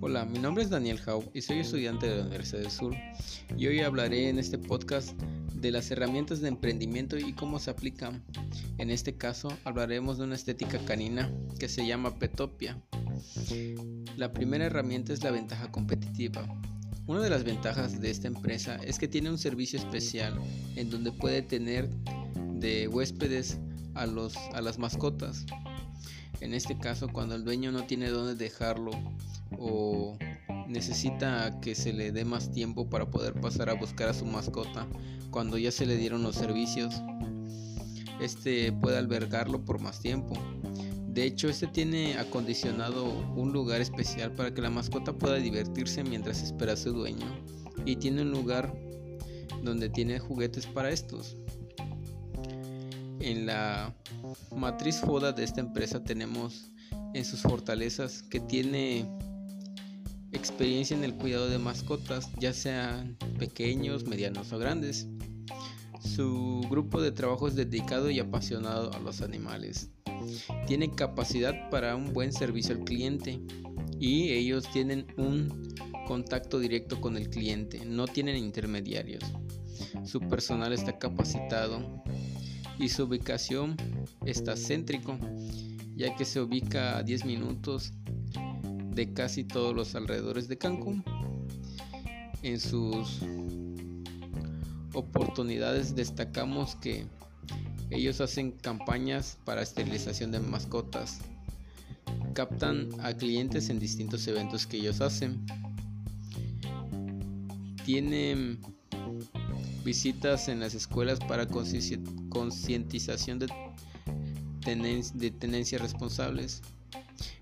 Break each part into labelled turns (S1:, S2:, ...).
S1: Hola, mi nombre es Daniel Jau y soy estudiante de la Universidad del Sur y hoy hablaré en este podcast de las herramientas de emprendimiento y cómo se aplican. En este caso hablaremos de una estética canina que se llama Petopia. La primera herramienta es la ventaja competitiva. Una de las ventajas de esta empresa es que tiene un servicio especial en donde puede tener de huéspedes a, los, a las mascotas. En este caso, cuando el dueño no tiene dónde dejarlo o necesita que se le dé más tiempo para poder pasar a buscar a su mascota cuando ya se le dieron los servicios, este puede albergarlo por más tiempo. De hecho, este tiene acondicionado un lugar especial para que la mascota pueda divertirse mientras espera a su dueño y tiene un lugar donde tiene juguetes para estos. En la matriz FODA de esta empresa tenemos en sus fortalezas que tiene experiencia en el cuidado de mascotas, ya sean pequeños, medianos o grandes. Su grupo de trabajo es dedicado y apasionado a los animales. Tiene capacidad para un buen servicio al cliente y ellos tienen un contacto directo con el cliente, no tienen intermediarios. Su personal está capacitado y su ubicación está céntrico, ya que se ubica a 10 minutos de casi todos los alrededores de Cancún. En sus oportunidades destacamos que ellos hacen campañas para esterilización de mascotas, captan a clientes en distintos eventos que ellos hacen, tienen visitas en las escuelas para concientización de, tenencias responsables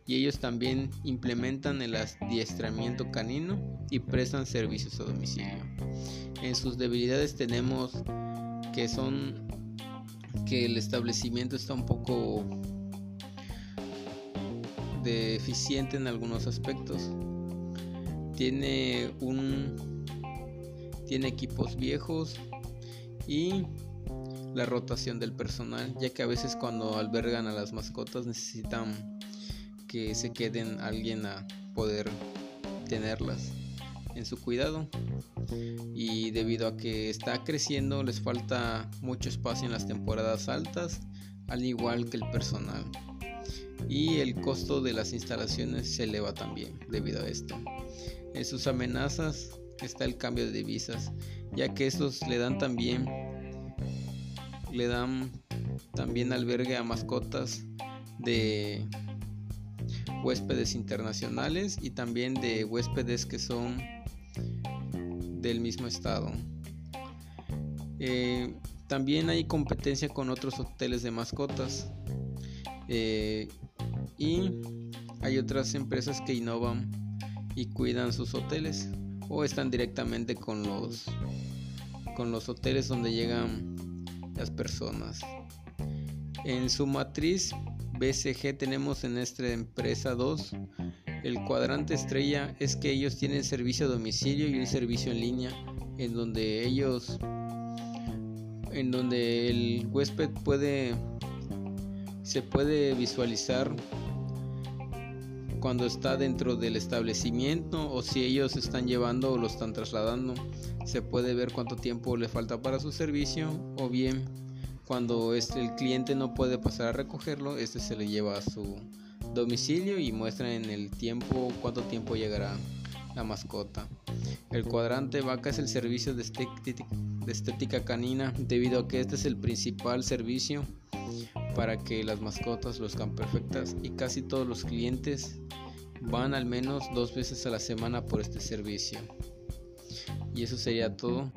S1: y ellos también implementan el adiestramiento canino y prestan servicios a domicilio. En sus debilidades tenemos que son que el establecimiento está un poco deficiente en algunos aspectos. Tiene un tiene equipos viejos y la rotación del personal, ya que a veces cuando albergan a las mascotas necesitan que se queden alguien a poder tenerlas en su cuidado. Y debido a que está creciendo les falta mucho espacio en las temporadas altas al igual que el personal. Y el costo de las instalaciones se eleva también debido a esto. En sus amenazas está el cambio de divisas, ya que estos le dan también le dan también albergue a mascotas de huéspedes internacionales y también de huéspedes que son del mismo estado. Eh, también hay competencia con otros hoteles de mascotas eh, y hay otras empresas que innovan y cuidan sus hoteles o están directamente con los con los hoteles donde llegan las personas. En su matriz BCG tenemos en esta empresa 2 el cuadrante estrella es que ellos tienen servicio a domicilio y un servicio en línea en donde ellos en donde el huésped puede se puede visualizar cuando está dentro del establecimiento o si ellos están llevando o lo están trasladando. Se puede ver cuánto tiempo le falta para su servicio o bien cuando el cliente no puede pasar a recogerlo, este se le lleva a su domicilio y muestra en el tiempo cuánto tiempo llegará la mascota. El cuadrante vaca es el servicio de estética canina debido a que este es el principal servicio para que las mascotas luzcan perfectas y casi todos los clientes van al menos dos veces a la semana por este servicio. Y eso sería todo.